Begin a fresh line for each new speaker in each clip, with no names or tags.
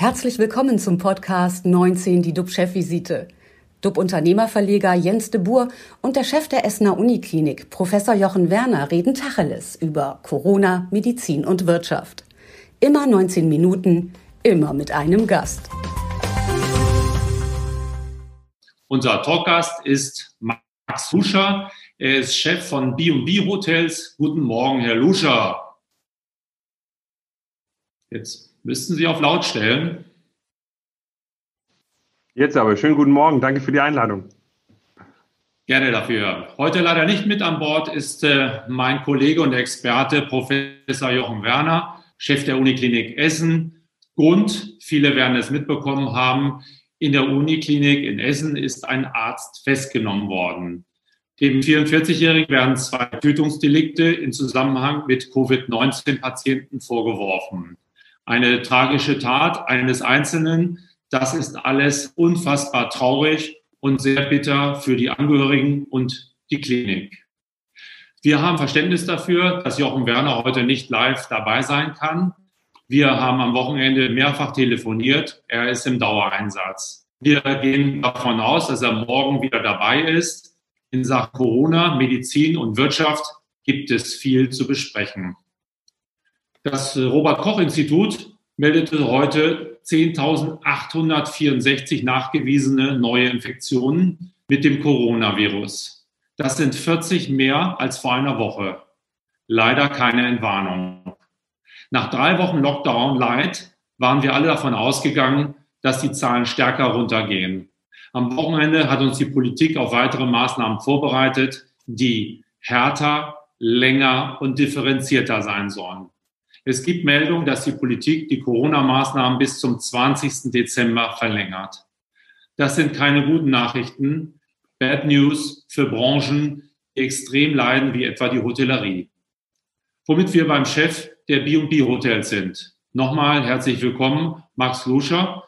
Herzlich willkommen zum Podcast 19, die DUB-Chefvisite. DUB-Unternehmerverleger Jens de Boer und der Chef der Essener Uniklinik, Professor Jochen Werner, reden Tacheles über Corona, Medizin und Wirtschaft. Immer 19 Minuten, immer mit einem Gast.
Unser Talkgast ist Max Luscher. Er ist Chef von B&B Hotels. Guten Morgen, Herr Luscher. Jetzt müssten Sie auf laut stellen.
Jetzt aber. Schönen guten Morgen. Danke für die Einladung.
Gerne dafür. Heute leider nicht mit an Bord ist äh, mein Kollege und Experte Professor Jochen Werner, Chef der Uniklinik Essen. Grund, viele werden es mitbekommen haben, in der Uniklinik in Essen ist ein Arzt festgenommen worden. Dem 44-Jährigen werden zwei Tötungsdelikte in Zusammenhang mit Covid-19-Patienten vorgeworfen. Eine tragische Tat eines Einzelnen, das ist alles unfassbar traurig und sehr bitter für die Angehörigen und die Klinik. Wir haben Verständnis dafür, dass Jochen Werner heute nicht live dabei sein kann. Wir haben am Wochenende mehrfach telefoniert. Er ist im Dauereinsatz. Wir gehen davon aus, dass er morgen wieder dabei ist. In Sachen Corona, Medizin und Wirtschaft gibt es viel zu besprechen. Das Robert Koch Institut meldete heute 10.864 nachgewiesene neue Infektionen mit dem Coronavirus. Das sind 40 mehr als vor einer Woche. Leider keine Entwarnung. Nach drei Wochen Lockdown Light waren wir alle davon ausgegangen, dass die Zahlen stärker runtergehen. Am Wochenende hat uns die Politik auf weitere Maßnahmen vorbereitet, die härter, länger und differenzierter sein sollen. Es gibt Meldungen, dass die Politik die Corona-Maßnahmen bis zum 20. Dezember verlängert. Das sind keine guten Nachrichten. Bad News für Branchen, die extrem leiden, wie etwa die Hotellerie. Womit wir beim Chef der B&B Hotels sind. Nochmal herzlich willkommen, Max Luscher.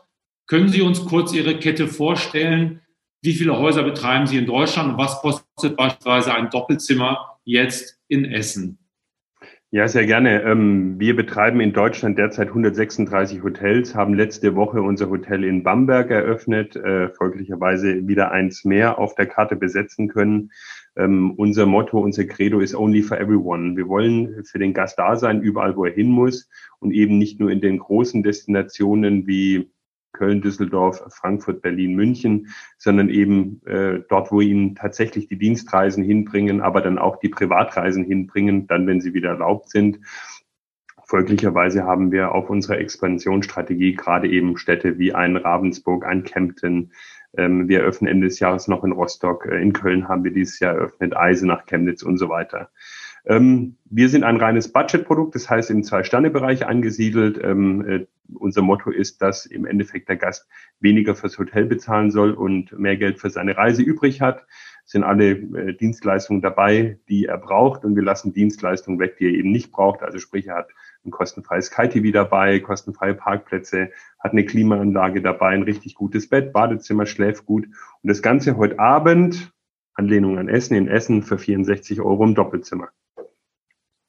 Können Sie uns kurz Ihre Kette vorstellen? Wie viele Häuser betreiben Sie in Deutschland und was kostet beispielsweise ein Doppelzimmer jetzt in Essen?
Ja, sehr gerne. Ähm, wir betreiben in Deutschland derzeit 136 Hotels, haben letzte Woche unser Hotel in Bamberg eröffnet, äh, folglicherweise wieder eins mehr auf der Karte besetzen können. Ähm, unser Motto, unser Credo ist Only for Everyone. Wir wollen für den Gast da sein, überall, wo er hin muss und eben nicht nur in den großen Destinationen wie Köln, Düsseldorf, Frankfurt, Berlin, München, sondern eben äh, dort, wo ihnen tatsächlich die Dienstreisen hinbringen, aber dann auch die Privatreisen hinbringen, dann, wenn sie wieder erlaubt sind. Folglicherweise haben wir auf unserer Expansionsstrategie gerade eben Städte wie ein Ravensburg, ein Kempten. Ähm, wir eröffnen Ende des Jahres noch in Rostock. Äh, in Köln haben wir dieses Jahr eröffnet, Eisenach, Chemnitz und so weiter. Ähm, wir sind ein reines Budgetprodukt, das heißt im Zwei-Sterne-Bereich angesiedelt. Ähm, äh, unser Motto ist, dass im Endeffekt der Gast weniger fürs Hotel bezahlen soll und mehr Geld für seine Reise übrig hat. Es sind alle äh, Dienstleistungen dabei, die er braucht und wir lassen Dienstleistungen weg, die er eben nicht braucht. Also sprich, er hat ein kostenfreies Sky-TV dabei, kostenfreie Parkplätze, hat eine Klimaanlage dabei, ein richtig gutes Bett, Badezimmer, schläft gut. Und das Ganze heute Abend, Anlehnung an Essen, in Essen für 64 Euro im Doppelzimmer.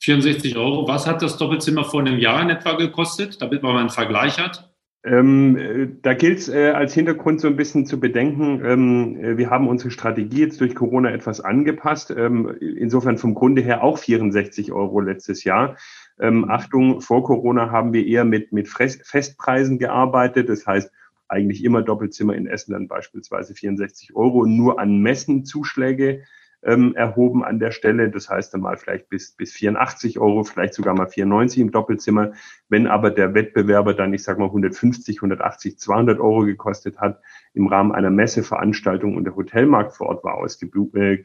64 Euro. Was hat das Doppelzimmer vor einem Jahr in etwa gekostet, damit man mal einen Vergleich hat?
Ähm, äh, da gilt es äh, als Hintergrund so ein bisschen zu bedenken, ähm, äh, wir haben unsere Strategie jetzt durch Corona etwas angepasst. Ähm, insofern vom Grunde her auch 64 Euro letztes Jahr. Ähm, Achtung, vor Corona haben wir eher mit, mit Festpreisen gearbeitet. Das heißt, eigentlich immer Doppelzimmer in Essen dann beispielsweise 64 Euro, nur an Messenzuschläge ähm, erhoben an der Stelle. Das heißt dann mal vielleicht bis, bis 84 Euro, vielleicht sogar mal 94 im Doppelzimmer. Wenn aber der Wettbewerber dann, ich sage mal 150, 180, 200 Euro gekostet hat, im Rahmen einer Messeveranstaltung und der Hotelmarkt vor Ort war ausgebucht, äh,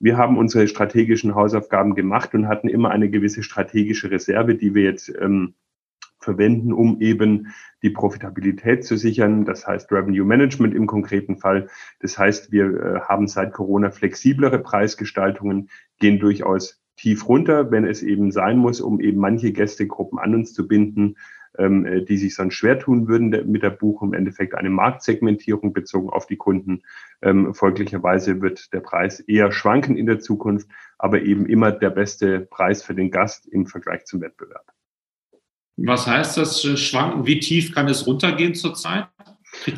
wir haben unsere strategischen Hausaufgaben gemacht und hatten immer eine gewisse strategische Reserve, die wir jetzt ähm, verwenden, um eben die Profitabilität zu sichern. Das heißt Revenue Management im konkreten Fall. Das heißt, wir äh, haben seit Corona flexiblere Preisgestaltungen, gehen durchaus tief runter, wenn es eben sein muss, um eben manche Gästegruppen an uns zu binden, ähm, äh, die sich sonst schwer tun würden mit der Buchung. Im Endeffekt eine Marktsegmentierung bezogen auf die Kunden. Ähm, folglicherweise wird der Preis eher schwanken in der Zukunft, aber eben immer der beste Preis für den Gast im Vergleich zum Wettbewerb.
Was heißt das schwanken? Wie tief kann es runtergehen zurzeit?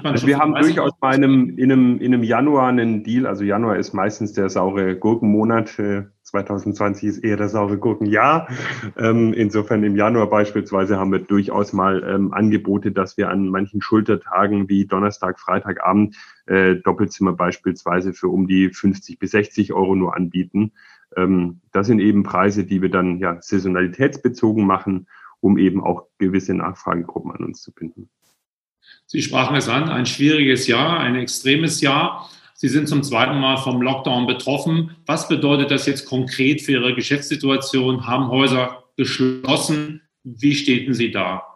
Also wir haben durchaus bei einem, in, einem, in einem Januar einen Deal. Also Januar ist meistens der saure Gurkenmonat. 2020 ist eher das saure Gurkenjahr. Ähm, insofern im Januar beispielsweise haben wir durchaus mal ähm, Angebote, dass wir an manchen Schultertagen wie Donnerstag, Freitagabend äh, Doppelzimmer beispielsweise für um die 50 bis 60 Euro nur anbieten. Ähm, das sind eben Preise, die wir dann ja saisonalitätsbezogen machen, um eben auch gewisse Nachfragegruppen an uns zu binden.
Sie sprachen es an, ein schwieriges Jahr, ein extremes Jahr. Sie sind zum zweiten Mal vom Lockdown betroffen. Was bedeutet das jetzt konkret für Ihre Geschäftssituation? Haben Häuser geschlossen? Wie stehen Sie da?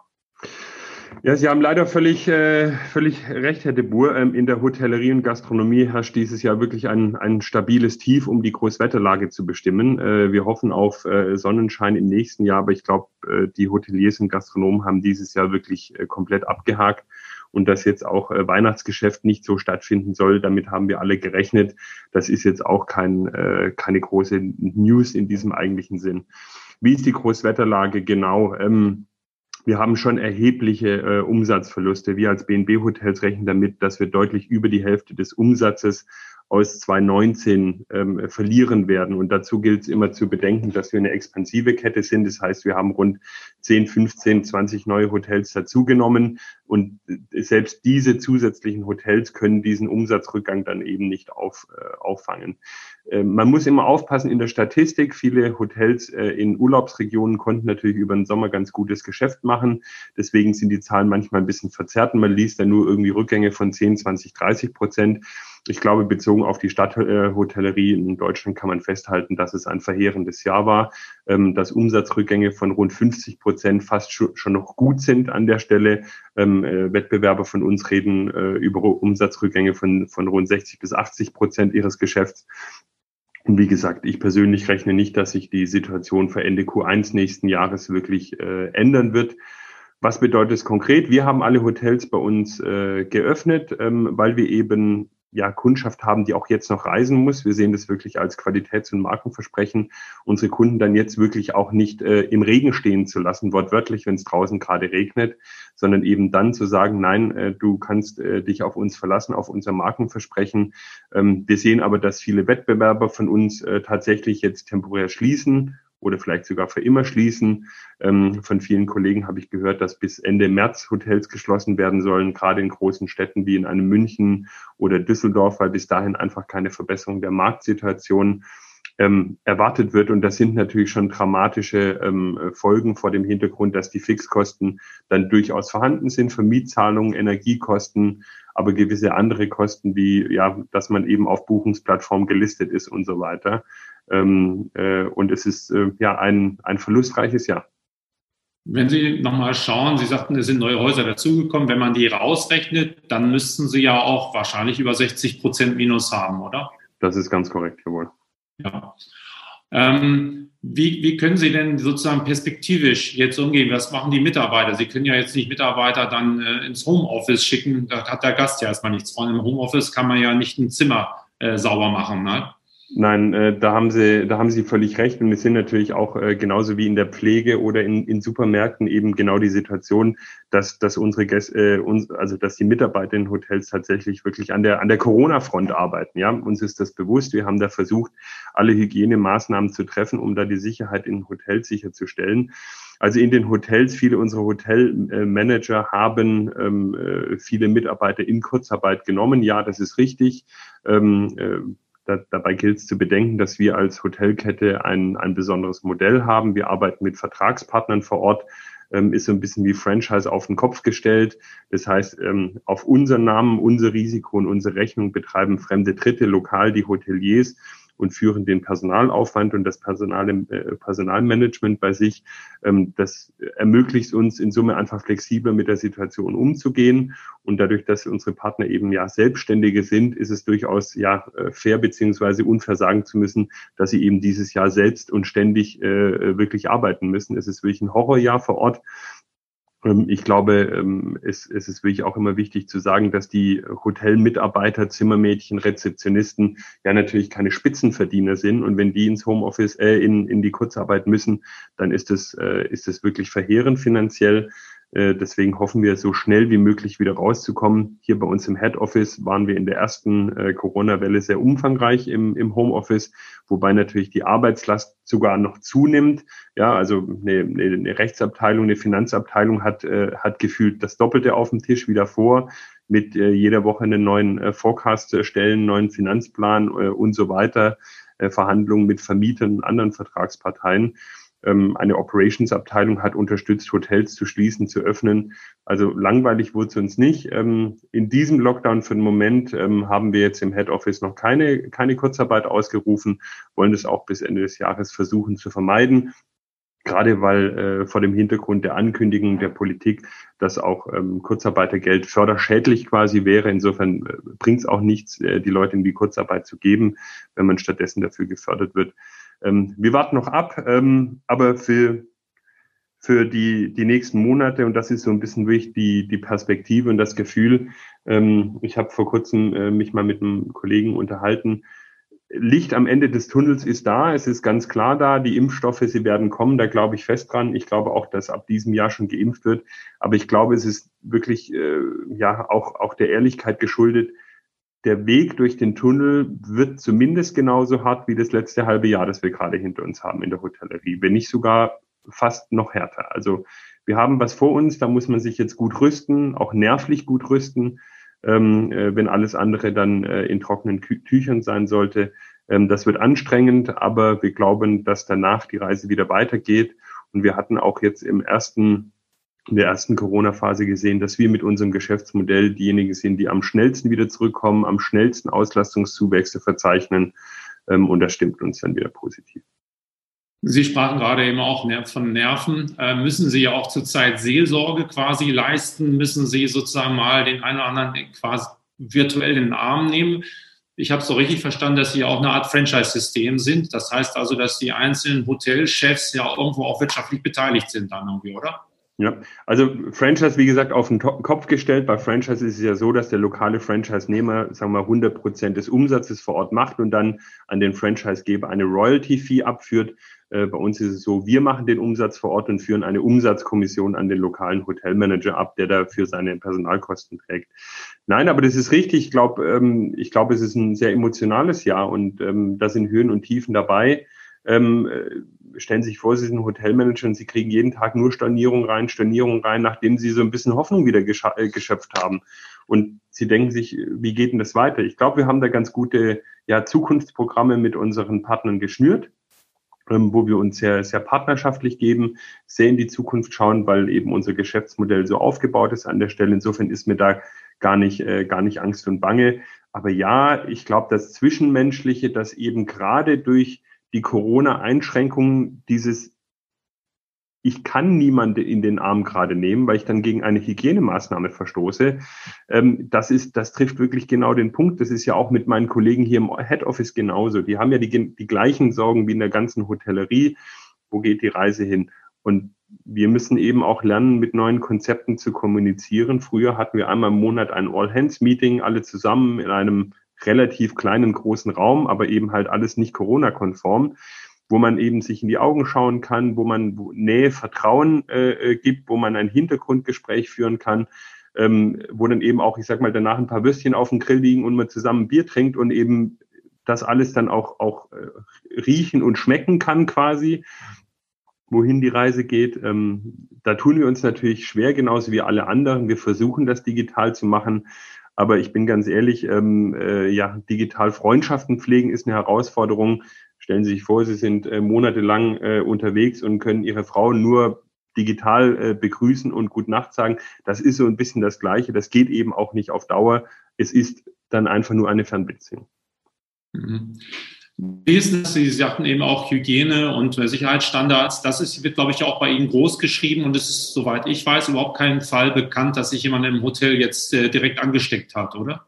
Ja, Sie haben leider völlig, äh, völlig recht, Herr de Boer. Ähm, in der Hotellerie und Gastronomie herrscht dieses Jahr wirklich ein, ein stabiles Tief, um die Großwetterlage zu bestimmen. Äh, wir hoffen auf äh, Sonnenschein im nächsten Jahr, aber ich glaube, äh, die Hoteliers und Gastronomen haben dieses Jahr wirklich äh, komplett abgehakt und dass jetzt auch äh, Weihnachtsgeschäft nicht so stattfinden soll. Damit haben wir alle gerechnet. Das ist jetzt auch kein, äh, keine große News in diesem eigentlichen Sinn. Wie ist die Großwetterlage genau? Ähm, wir haben schon erhebliche äh, Umsatzverluste. Wir als BNB Hotels rechnen damit, dass wir deutlich über die Hälfte des Umsatzes aus 2019 ähm, verlieren werden. Und dazu gilt es immer zu bedenken, dass wir eine expansive Kette sind. Das heißt, wir haben rund 10, 15, 20 neue Hotels dazugenommen. Und äh, selbst diese zusätzlichen Hotels können diesen Umsatzrückgang dann eben nicht auf, äh, auffangen. Äh, man muss immer aufpassen in der Statistik. Viele Hotels äh, in Urlaubsregionen konnten natürlich über den Sommer ganz gutes Geschäft machen. Deswegen sind die Zahlen manchmal ein bisschen verzerrt. Man liest da nur irgendwie Rückgänge von 10, 20, 30 Prozent. Ich glaube, bezogen auf die Stadthotellerie in Deutschland kann man festhalten, dass es ein verheerendes Jahr war, ähm, dass Umsatzrückgänge von rund 50 Prozent fast schon noch gut sind an der Stelle. Ähm, äh, Wettbewerber von uns reden äh, über Umsatzrückgänge von, von rund 60 bis 80 Prozent ihres Geschäfts. Und wie gesagt, ich persönlich rechne nicht, dass sich die Situation für Ende Q1 nächsten Jahres wirklich äh, ändern wird. Was bedeutet es konkret? Wir haben alle Hotels bei uns äh, geöffnet, ähm, weil wir eben ja, Kundschaft haben, die auch jetzt noch reisen muss. Wir sehen das wirklich als Qualitäts- und Markenversprechen, unsere Kunden dann jetzt wirklich auch nicht äh, im Regen stehen zu lassen, wortwörtlich, wenn es draußen gerade regnet, sondern eben dann zu sagen, nein, äh, du kannst äh, dich auf uns verlassen, auf unser Markenversprechen. Ähm, wir sehen aber, dass viele Wettbewerber von uns äh, tatsächlich jetzt temporär schließen oder vielleicht sogar für immer schließen. Ähm, von vielen Kollegen habe ich gehört, dass bis Ende März Hotels geschlossen werden sollen, gerade in großen Städten wie in einem München oder Düsseldorf, weil bis dahin einfach keine Verbesserung der Marktsituation ähm, erwartet wird. Und das sind natürlich schon dramatische ähm, Folgen vor dem Hintergrund, dass die Fixkosten dann durchaus vorhanden sind für Mietzahlungen, Energiekosten, aber gewisse andere Kosten wie, ja, dass man eben auf Buchungsplattform gelistet ist und so weiter. Ähm, äh, und es ist äh, ja ein, ein verlustreiches Jahr.
Wenn Sie nochmal schauen, Sie sagten, es sind neue Häuser dazugekommen. Wenn man die rausrechnet, dann müssten Sie ja auch wahrscheinlich über 60 Prozent Minus haben, oder?
Das ist ganz korrekt, jawohl.
Ja. Ähm, wie, wie können Sie denn sozusagen perspektivisch jetzt umgehen? Was machen die Mitarbeiter? Sie können ja jetzt nicht Mitarbeiter dann äh, ins Homeoffice schicken. Da hat der Gast ja erstmal nichts von. Im Homeoffice kann man ja nicht ein Zimmer äh, sauber machen. Ne?
Nein, äh, da haben Sie, da haben Sie völlig recht. Und es sind natürlich auch äh, genauso wie in der Pflege oder in, in Supermärkten eben genau die Situation, dass, dass unsere Gäste, äh, uns, also dass die Mitarbeiter in Hotels tatsächlich wirklich an der an der Corona-Front arbeiten. Ja, uns ist das bewusst. Wir haben da versucht, alle Hygienemaßnahmen zu treffen, um da die Sicherheit in Hotels sicherzustellen. Also in den Hotels, viele unserer Hotelmanager haben ähm, äh, viele Mitarbeiter in Kurzarbeit genommen. Ja, das ist richtig. Ähm, äh, da, dabei gilt es zu bedenken, dass wir als Hotelkette ein, ein besonderes Modell haben. Wir arbeiten mit Vertragspartnern vor Ort, ähm, ist so ein bisschen wie Franchise auf den Kopf gestellt. Das heißt, ähm, auf unseren Namen, unser Risiko und unsere Rechnung betreiben fremde Dritte lokal die Hoteliers und führen den Personalaufwand und das Personal, äh, Personalmanagement bei sich. Ähm, das ermöglicht uns in Summe einfach flexibler mit der Situation umzugehen. Und dadurch, dass unsere Partner eben ja Selbstständige sind, ist es durchaus ja äh, fair beziehungsweise unfair sagen zu müssen, dass sie eben dieses Jahr selbst und ständig äh, wirklich arbeiten müssen. Es ist wirklich ein Horrorjahr vor Ort. Ähm, ich glaube, ähm, es, ist wirklich auch immer wichtig zu sagen, dass die Hotelmitarbeiter, Zimmermädchen, Rezeptionisten ja natürlich keine Spitzenverdiener sind. Und wenn die ins Homeoffice, äh, in, in die Kurzarbeit müssen, dann ist es, äh, ist es wirklich verheerend finanziell. Äh, deswegen hoffen wir, so schnell wie möglich wieder rauszukommen. Hier bei uns im Head Office waren wir in der ersten äh, Corona-Welle sehr umfangreich im, im Homeoffice, wobei natürlich die Arbeitslast sogar noch zunimmt. Ja, also eine, eine Rechtsabteilung, eine Finanzabteilung hat, äh, hat gefühlt das Doppelte auf dem Tisch wie davor mit jeder Woche einen neuen Forecast erstellen, neuen Finanzplan und so weiter, Verhandlungen mit Vermietern und anderen Vertragsparteien. Ähm, eine Operations-Abteilung hat unterstützt, Hotels zu schließen, zu öffnen. Also langweilig wurde es uns nicht. Ähm, in diesem Lockdown für den Moment ähm, haben wir jetzt im Head Office noch keine, keine Kurzarbeit ausgerufen, wollen das auch bis Ende des Jahres versuchen zu vermeiden. Gerade weil äh, vor dem Hintergrund der Ankündigung der Politik, dass auch ähm, Kurzarbeitergeld förderschädlich quasi wäre. Insofern äh, bringt es auch nichts, äh, die Leute in die Kurzarbeit zu geben, wenn man stattdessen dafür gefördert wird. Ähm, wir warten noch ab, ähm, aber für, für die, die nächsten Monate, und das ist so ein bisschen wirklich die, die Perspektive und das Gefühl, ähm, ich habe vor kurzem äh, mich mal mit einem Kollegen unterhalten, Licht am Ende des Tunnels ist da, es ist ganz klar da, die Impfstoffe, sie werden kommen, da glaube ich fest dran. Ich glaube auch, dass ab diesem Jahr schon geimpft wird. Aber ich glaube, es ist wirklich äh, ja auch, auch der Ehrlichkeit geschuldet, der Weg durch den Tunnel wird zumindest genauso hart wie das letzte halbe Jahr, das wir gerade hinter uns haben in der Hotellerie, wenn nicht sogar fast noch härter. Also wir haben was vor uns, da muss man sich jetzt gut rüsten, auch nervlich gut rüsten, ähm, äh, wenn alles andere dann äh, in trockenen Kü Tüchern sein sollte. Ähm, das wird anstrengend, aber wir glauben, dass danach die Reise wieder weitergeht. Und wir hatten auch jetzt im ersten in der ersten Corona-Phase gesehen, dass wir mit unserem Geschäftsmodell diejenigen sind, die am schnellsten wieder zurückkommen, am schnellsten Auslastungszuwächse verzeichnen. Ähm, und das stimmt uns dann wieder positiv.
Sie sprachen gerade eben auch von Nerven. Äh, müssen Sie ja auch zurzeit Seelsorge quasi leisten? Müssen Sie sozusagen mal den einen oder anderen quasi virtuell in den Arm nehmen? Ich habe so richtig verstanden, dass Sie auch eine Art Franchise-System sind. Das heißt also, dass die einzelnen Hotelchefs ja irgendwo auch wirtschaftlich beteiligt sind dann irgendwie, oder?
Ja, also Franchise, wie gesagt, auf den Kopf gestellt. Bei Franchise ist es ja so, dass der lokale Franchise-Nehmer, sagen wir, 100 Prozent des Umsatzes vor Ort macht und dann an den Franchise-Geber eine Royalty-Fee abführt. Äh, bei uns ist es so, wir machen den Umsatz vor Ort und führen eine Umsatzkommission an den lokalen Hotelmanager ab, der dafür seine Personalkosten trägt. Nein, aber das ist richtig. Ich glaube, ähm, ich glaube, es ist ein sehr emotionales Jahr und ähm, da sind Höhen und Tiefen dabei. Ähm, äh, stellen Sie sich vor, Sie sind Hotelmanager und Sie kriegen jeden Tag nur Stornierung rein, Stornierung rein, nachdem Sie so ein bisschen Hoffnung wieder äh, geschöpft haben. Und Sie denken sich, wie geht denn das weiter? Ich glaube, wir haben da ganz gute ja, Zukunftsprogramme mit unseren Partnern geschnürt, ähm, wo wir uns sehr, sehr partnerschaftlich geben, sehr in die Zukunft schauen, weil eben unser Geschäftsmodell so aufgebaut ist an der Stelle. Insofern ist mir da gar nicht, äh, gar nicht Angst und Bange. Aber ja, ich glaube, das Zwischenmenschliche, das eben gerade durch die Corona-Einschränkungen dieses ich kann niemanden in den Arm gerade nehmen, weil ich dann gegen eine Hygienemaßnahme verstoße. Ähm, das ist, das trifft wirklich genau den Punkt. Das ist ja auch mit meinen Kollegen hier im Head Office genauso. Die haben ja die, die gleichen Sorgen wie in der ganzen Hotellerie. Wo geht die Reise hin? Und wir müssen eben auch lernen, mit neuen Konzepten zu kommunizieren. Früher hatten wir einmal im Monat ein All-Hands-Meeting, alle zusammen in einem relativ kleinen, großen Raum, aber eben halt alles nicht Corona-konform, wo man eben sich in die Augen schauen kann, wo man Nähe, Vertrauen äh, äh, gibt, wo man ein Hintergrundgespräch führen kann, ähm, wo dann eben auch, ich sag mal, danach ein paar Würstchen auf dem Grill liegen und man zusammen Bier trinkt und eben das alles dann auch, auch äh, riechen und schmecken kann quasi, wohin die Reise geht. Ähm, da tun wir uns natürlich schwer, genauso wie alle anderen. Wir versuchen das digital zu machen. Aber ich bin ganz ehrlich, ähm, äh, ja, digital Freundschaften pflegen ist eine Herausforderung. Stellen Sie sich vor, Sie sind äh, monatelang äh, unterwegs und können Ihre Frau nur digital äh, begrüßen und Gut Nacht sagen. Das ist so ein bisschen das Gleiche. Das geht eben auch nicht auf Dauer. Es ist dann einfach nur eine Fernbeziehung.
Mhm. Das? Sie sagten eben auch Hygiene und Sicherheitsstandards. Das ist, wird, glaube ich, auch bei Ihnen groß geschrieben und es ist, soweit ich weiß, überhaupt kein Fall bekannt, dass sich jemand im Hotel jetzt äh, direkt angesteckt hat, oder?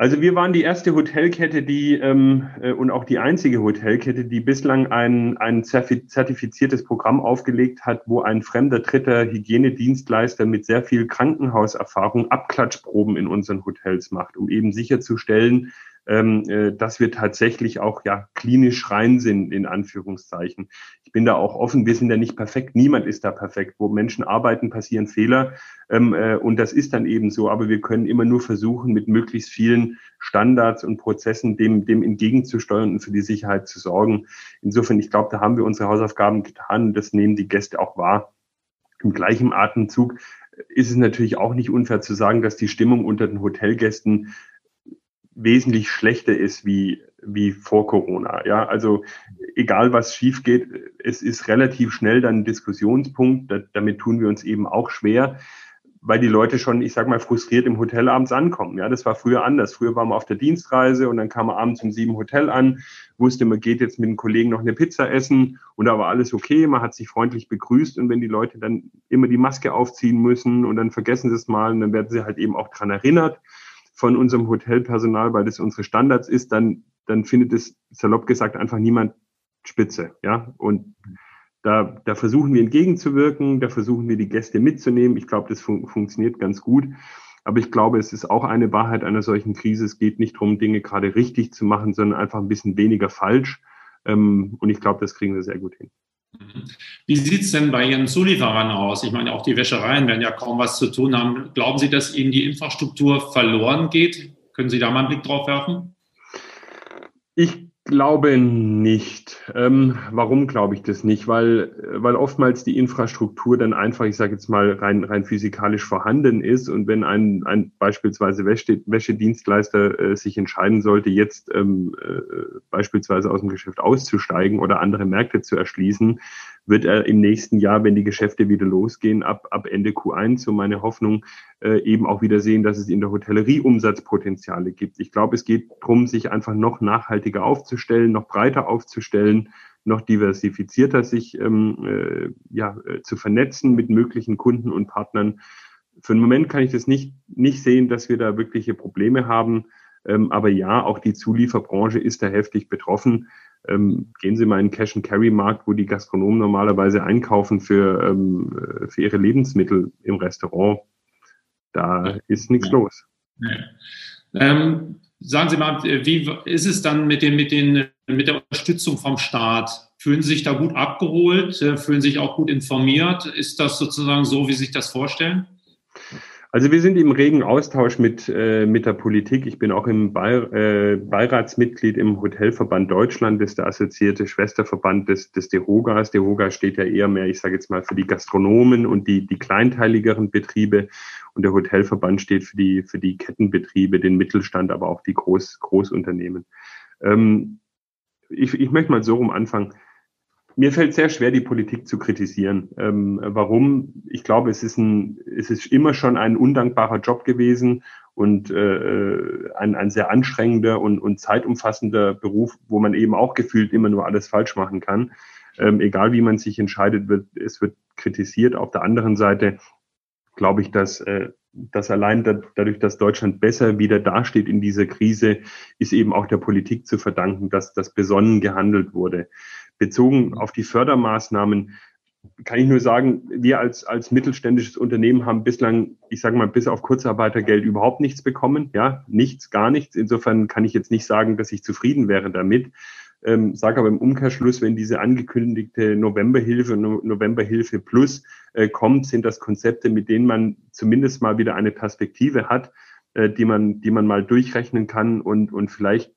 Also wir waren die erste Hotelkette, die ähm, äh, und auch die einzige Hotelkette, die bislang ein, ein zertifiziertes Programm aufgelegt hat, wo ein fremder dritter Hygienedienstleister mit sehr viel Krankenhauserfahrung Abklatschproben in unseren Hotels macht, um eben sicherzustellen, äh, dass wir tatsächlich auch ja klinisch rein sind, in Anführungszeichen. Ich bin da auch offen, wir sind ja nicht perfekt, niemand ist da perfekt. Wo Menschen arbeiten, passieren Fehler ähm, äh, und das ist dann eben so, aber wir können immer nur versuchen, mit möglichst vielen Standards und Prozessen dem, dem entgegenzusteuern und für die Sicherheit zu sorgen. Insofern, ich glaube, da haben wir unsere Hausaufgaben getan und das nehmen die Gäste auch wahr. Im gleichen Atemzug ist es natürlich auch nicht unfair zu sagen, dass die Stimmung unter den Hotelgästen wesentlich schlechter ist wie, wie vor Corona. Ja, also egal was schief geht, es ist relativ schnell dann ein Diskussionspunkt. Da, damit tun wir uns eben auch schwer, weil die Leute schon, ich sag mal, frustriert im Hotel abends ankommen. Ja, das war früher anders. Früher waren wir auf der Dienstreise und dann kam man abends um sieben Hotel an, wusste, man geht jetzt mit den Kollegen noch eine Pizza essen und da war alles okay. Man hat sich freundlich begrüßt und wenn die Leute dann immer die Maske aufziehen müssen und dann vergessen sie es mal und dann werden sie halt eben auch dran erinnert von unserem Hotelpersonal, weil das unsere Standards ist, dann, dann findet es salopp gesagt einfach niemand spitze. Ja, und da, da versuchen wir entgegenzuwirken, da versuchen wir die Gäste mitzunehmen. Ich glaube, das fun funktioniert ganz gut. Aber ich glaube, es ist auch eine Wahrheit einer solchen Krise. Es geht nicht darum, Dinge gerade richtig zu machen, sondern einfach ein bisschen weniger falsch. Ähm, und ich glaube, das kriegen wir sehr gut hin.
Wie sieht es denn bei Ihren Zulieferern aus? Ich meine, auch die Wäschereien werden ja kaum was zu tun haben. Glauben Sie, dass Ihnen die Infrastruktur verloren geht? Können Sie da mal einen Blick drauf werfen?
Ich glaube nicht. Ähm, warum glaube ich das nicht? Weil, weil oftmals die Infrastruktur dann einfach, ich sage jetzt mal, rein, rein physikalisch vorhanden ist. Und wenn ein, ein beispielsweise Wäsche, Wäschedienstleister äh, sich entscheiden sollte, jetzt ähm, äh, beispielsweise aus dem Geschäft auszusteigen oder andere Märkte zu erschließen, wird er im nächsten Jahr, wenn die Geschäfte wieder losgehen, ab, ab Ende Q1, so meine Hoffnung, äh, eben auch wieder sehen, dass es in der Hotellerie Umsatzpotenziale gibt. Ich glaube, es geht darum, sich einfach noch nachhaltiger aufzustellen, noch breiter aufzustellen, noch diversifizierter sich ähm, äh, ja, äh, zu vernetzen mit möglichen Kunden und Partnern. Für den Moment kann ich das nicht, nicht sehen, dass wir da wirkliche Probleme haben. Ähm, aber ja, auch die Zulieferbranche ist da heftig betroffen. Ähm, gehen Sie mal in den Cash-and-Carry-Markt, wo die Gastronomen normalerweise einkaufen für, ähm, äh, für ihre Lebensmittel im Restaurant. Da ist nichts ja. los. Ja.
Ähm, sagen Sie mal, wie ist es dann mit, den, mit, den, mit der Unterstützung vom Staat? Fühlen Sie sich da gut abgeholt? Äh, fühlen Sie sich auch gut informiert? Ist das sozusagen so, wie Sie sich das vorstellen?
Also wir sind im regen Austausch mit, äh, mit der Politik. Ich bin auch im Beir äh, Beiratsmitglied im Hotelverband Deutschland, das ist der assoziierte Schwesterverband des, des DEHOGAs. DEHOGA steht ja eher mehr, ich sage jetzt mal, für die Gastronomen und die, die kleinteiligeren Betriebe. Und der Hotelverband steht für die, für die Kettenbetriebe, den Mittelstand, aber auch die Groß, Großunternehmen. Ähm, ich, ich möchte mal so rum anfangen. Mir fällt sehr schwer, die Politik zu kritisieren. Ähm, warum? Ich glaube, es ist, ein, es ist immer schon ein undankbarer Job gewesen und äh, ein, ein sehr anstrengender und, und zeitumfassender Beruf, wo man eben auch gefühlt immer nur alles falsch machen kann. Ähm, egal wie man sich entscheidet, wird, es wird kritisiert. Auf der anderen Seite glaube ich, dass, äh, dass allein da, dadurch, dass Deutschland besser wieder dasteht in dieser Krise, ist eben auch der Politik zu verdanken, dass das besonnen gehandelt wurde. Bezogen auf die Fördermaßnahmen kann ich nur sagen, wir als, als mittelständisches Unternehmen haben bislang, ich sage mal, bis auf Kurzarbeitergeld überhaupt nichts bekommen. Ja, nichts, gar nichts. Insofern kann ich jetzt nicht sagen, dass ich zufrieden wäre damit. Ähm, sage aber im Umkehrschluss, wenn diese angekündigte Novemberhilfe, Novemberhilfe Plus äh, kommt, sind das Konzepte, mit denen man zumindest mal wieder eine Perspektive hat, äh, die man, die man mal durchrechnen kann und, und vielleicht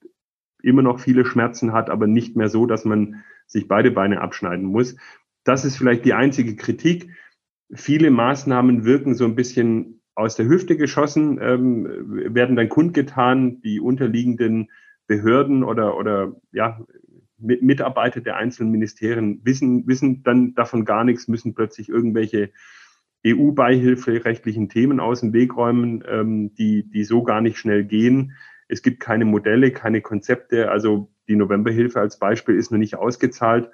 immer noch viele Schmerzen hat, aber nicht mehr so, dass man sich beide Beine abschneiden muss. Das ist vielleicht die einzige Kritik. Viele Maßnahmen wirken so ein bisschen aus der Hüfte geschossen, ähm, werden dann kundgetan, die unterliegenden Behörden oder, oder ja, Mitarbeiter der einzelnen Ministerien wissen, wissen dann davon gar nichts, müssen plötzlich irgendwelche EU-beihilferechtlichen Themen aus dem Weg räumen, ähm, die, die so gar nicht schnell gehen. Es gibt keine Modelle, keine Konzepte. Also die Novemberhilfe als Beispiel ist noch nicht ausgezahlt.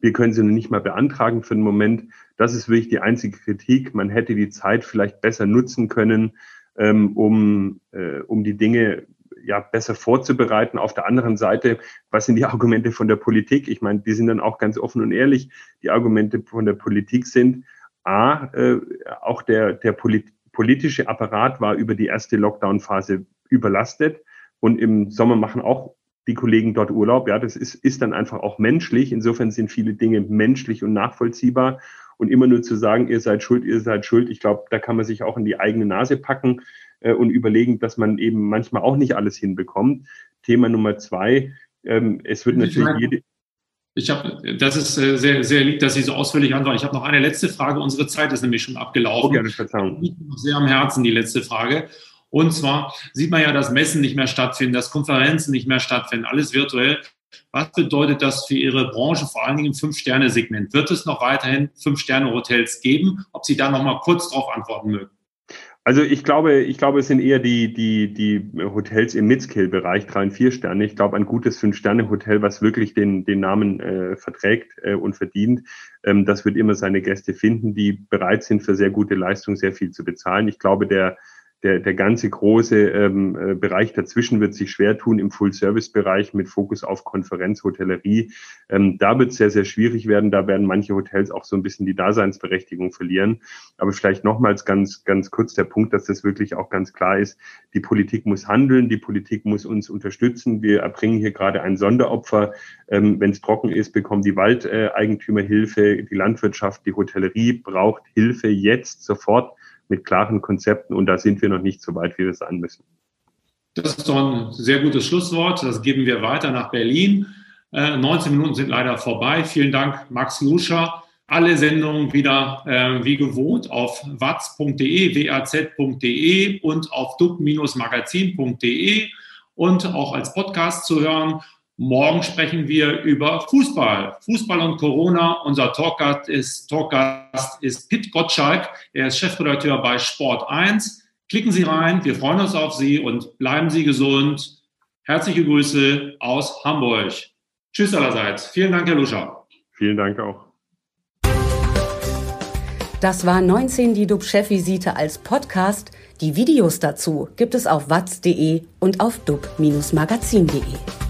Wir können sie noch nicht mal beantragen für den Moment. Das ist wirklich die einzige Kritik. Man hätte die Zeit vielleicht besser nutzen können, ähm, um, äh, um die Dinge ja besser vorzubereiten. Auf der anderen Seite, was sind die Argumente von der Politik? Ich meine, die sind dann auch ganz offen und ehrlich. Die Argumente von der Politik sind, a, äh, auch der, der Polit politische Apparat war über die erste Lockdown-Phase überlastet und im Sommer machen auch die Kollegen dort Urlaub. Ja, das ist, ist dann einfach auch menschlich. Insofern sind viele Dinge menschlich und nachvollziehbar. Und immer nur zu sagen, ihr seid schuld, ihr seid schuld, ich glaube, da kann man sich auch in die eigene Nase packen äh, und überlegen, dass man eben manchmal auch nicht alles hinbekommt. Thema Nummer zwei, ähm, es wird natürlich meine, jede.
Ich habe, das ist äh, sehr, sehr lieb, dass Sie so ausführlich antworten. Ich habe noch eine letzte Frage. Unsere Zeit ist nämlich schon abgelaufen. Oh, gerne, Verzeihung. Liegt noch sehr am Herzen, die letzte Frage. Und zwar sieht man ja, dass Messen nicht mehr stattfinden, dass Konferenzen nicht mehr stattfinden, alles virtuell. Was bedeutet das für Ihre Branche, vor allen Dingen im Fünf-Sterne-Segment? Wird es noch weiterhin Fünf-Sterne-Hotels geben? Ob Sie da noch mal kurz darauf antworten mögen.
Also ich glaube, ich glaube, es sind eher die, die, die Hotels im Mid-Scale-Bereich, drei und vier Sterne. Ich glaube, ein gutes Fünf-Sterne-Hotel, was wirklich den, den Namen äh, verträgt äh, und verdient, ähm, das wird immer seine Gäste finden, die bereit sind, für sehr gute Leistung sehr viel zu bezahlen. Ich glaube, der, der, der ganze große ähm, äh, Bereich dazwischen wird sich schwer tun im Full-Service-Bereich mit Fokus auf Konferenz, Hotellerie. Ähm, da wird es sehr, sehr schwierig werden. Da werden manche Hotels auch so ein bisschen die Daseinsberechtigung verlieren. Aber vielleicht nochmals ganz, ganz kurz der Punkt, dass das wirklich auch ganz klar ist. Die Politik muss handeln, die Politik muss uns unterstützen. Wir erbringen hier gerade ein Sonderopfer. Ähm, Wenn es trocken ist, bekommen die Waldeigentümer Hilfe, die Landwirtschaft, die Hotellerie braucht Hilfe jetzt sofort mit klaren Konzepten und da sind wir noch nicht so weit, wie wir sein müssen.
Das ist doch ein sehr gutes Schlusswort. Das geben wir weiter nach Berlin. Äh, 19 Minuten sind leider vorbei. Vielen Dank, Max Luscher. Alle Sendungen wieder äh, wie gewohnt auf watz.de, waz.de und auf dub-magazin.de und auch als Podcast zu hören. Morgen sprechen wir über Fußball. Fußball und Corona. Unser Talkgast ist, Talkgast ist Pitt Gottschalk. Er ist Chefredakteur bei Sport 1. Klicken Sie rein. Wir freuen uns auf Sie und bleiben Sie gesund. Herzliche Grüße aus Hamburg. Tschüss allerseits. Vielen Dank, Herr Luscher.
Vielen Dank auch.
Das war 19 die DUB-Chefvisite als Podcast. Die Videos dazu gibt es auf watz.de und auf dub-magazin.de.